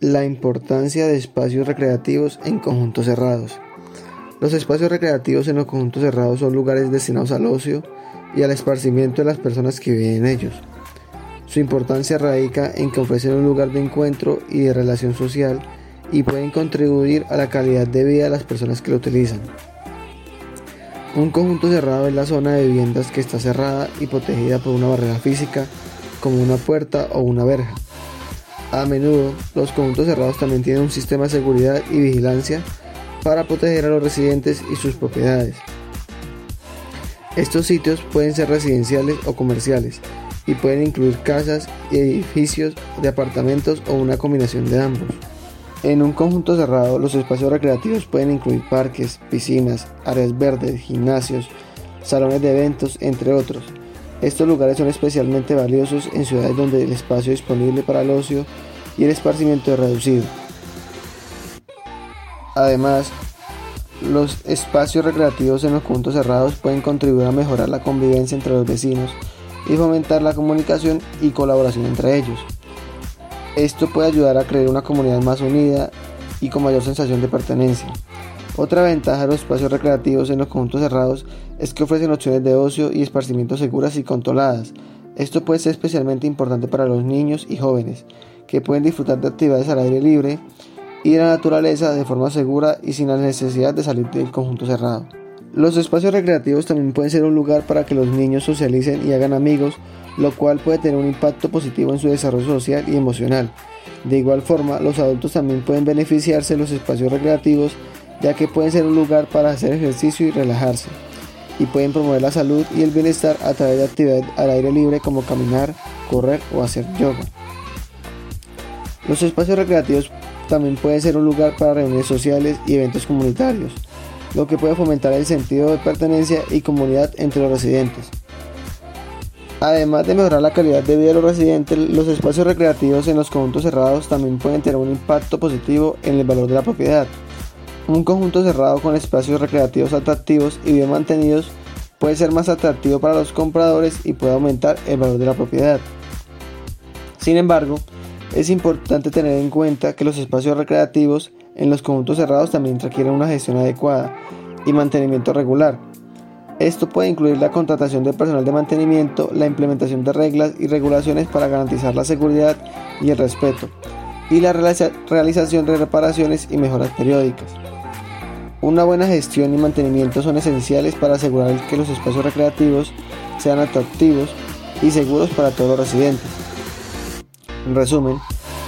La importancia de espacios recreativos en conjuntos cerrados. Los espacios recreativos en los conjuntos cerrados son lugares destinados al ocio y al esparcimiento de las personas que viven en ellos. Su importancia radica en que ofrecen un lugar de encuentro y de relación social y pueden contribuir a la calidad de vida de las personas que lo utilizan. Un conjunto cerrado es la zona de viviendas que está cerrada y protegida por una barrera física como una puerta o una verja. A menudo, los conjuntos cerrados también tienen un sistema de seguridad y vigilancia para proteger a los residentes y sus propiedades. Estos sitios pueden ser residenciales o comerciales y pueden incluir casas edificios de apartamentos o una combinación de ambos. En un conjunto cerrado, los espacios recreativos pueden incluir parques, piscinas, áreas verdes, gimnasios, salones de eventos, entre otros. Estos lugares son especialmente valiosos en ciudades donde el espacio disponible para el ocio y el esparcimiento es reducido. Además, los espacios recreativos en los conjuntos cerrados pueden contribuir a mejorar la convivencia entre los vecinos y fomentar la comunicación y colaboración entre ellos. Esto puede ayudar a crear una comunidad más unida y con mayor sensación de pertenencia. Otra ventaja de los espacios recreativos en los conjuntos cerrados es que ofrecen opciones de ocio y esparcimiento seguras y controladas. Esto puede ser especialmente importante para los niños y jóvenes, que pueden disfrutar de actividades al aire libre y de la naturaleza de forma segura y sin la necesidad de salir del conjunto cerrado. Los espacios recreativos también pueden ser un lugar para que los niños socialicen y hagan amigos lo cual puede tener un impacto positivo en su desarrollo social y emocional. De igual forma, los adultos también pueden beneficiarse de los espacios recreativos, ya que pueden ser un lugar para hacer ejercicio y relajarse, y pueden promover la salud y el bienestar a través de actividades al aire libre como caminar, correr o hacer yoga. Los espacios recreativos también pueden ser un lugar para reuniones sociales y eventos comunitarios, lo que puede fomentar el sentido de pertenencia y comunidad entre los residentes. Además de mejorar la calidad de vida de los residentes, los espacios recreativos en los conjuntos cerrados también pueden tener un impacto positivo en el valor de la propiedad. Un conjunto cerrado con espacios recreativos atractivos y bien mantenidos puede ser más atractivo para los compradores y puede aumentar el valor de la propiedad. Sin embargo, es importante tener en cuenta que los espacios recreativos en los conjuntos cerrados también requieren una gestión adecuada y mantenimiento regular esto puede incluir la contratación de personal de mantenimiento, la implementación de reglas y regulaciones para garantizar la seguridad y el respeto, y la realización de reparaciones y mejoras periódicas. Una buena gestión y mantenimiento son esenciales para asegurar que los espacios recreativos sean atractivos y seguros para todos los residentes. En resumen,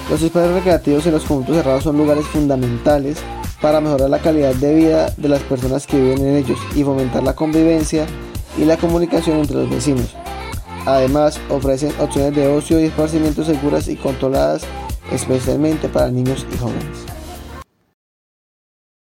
los espacios recreativos en los conjuntos cerrados son lugares fundamentales para mejorar la calidad de vida de las personas que viven en ellos y fomentar la convivencia y la comunicación entre los vecinos. Además, ofrecen opciones de ocio y esparcimiento seguras y controladas, especialmente para niños y jóvenes.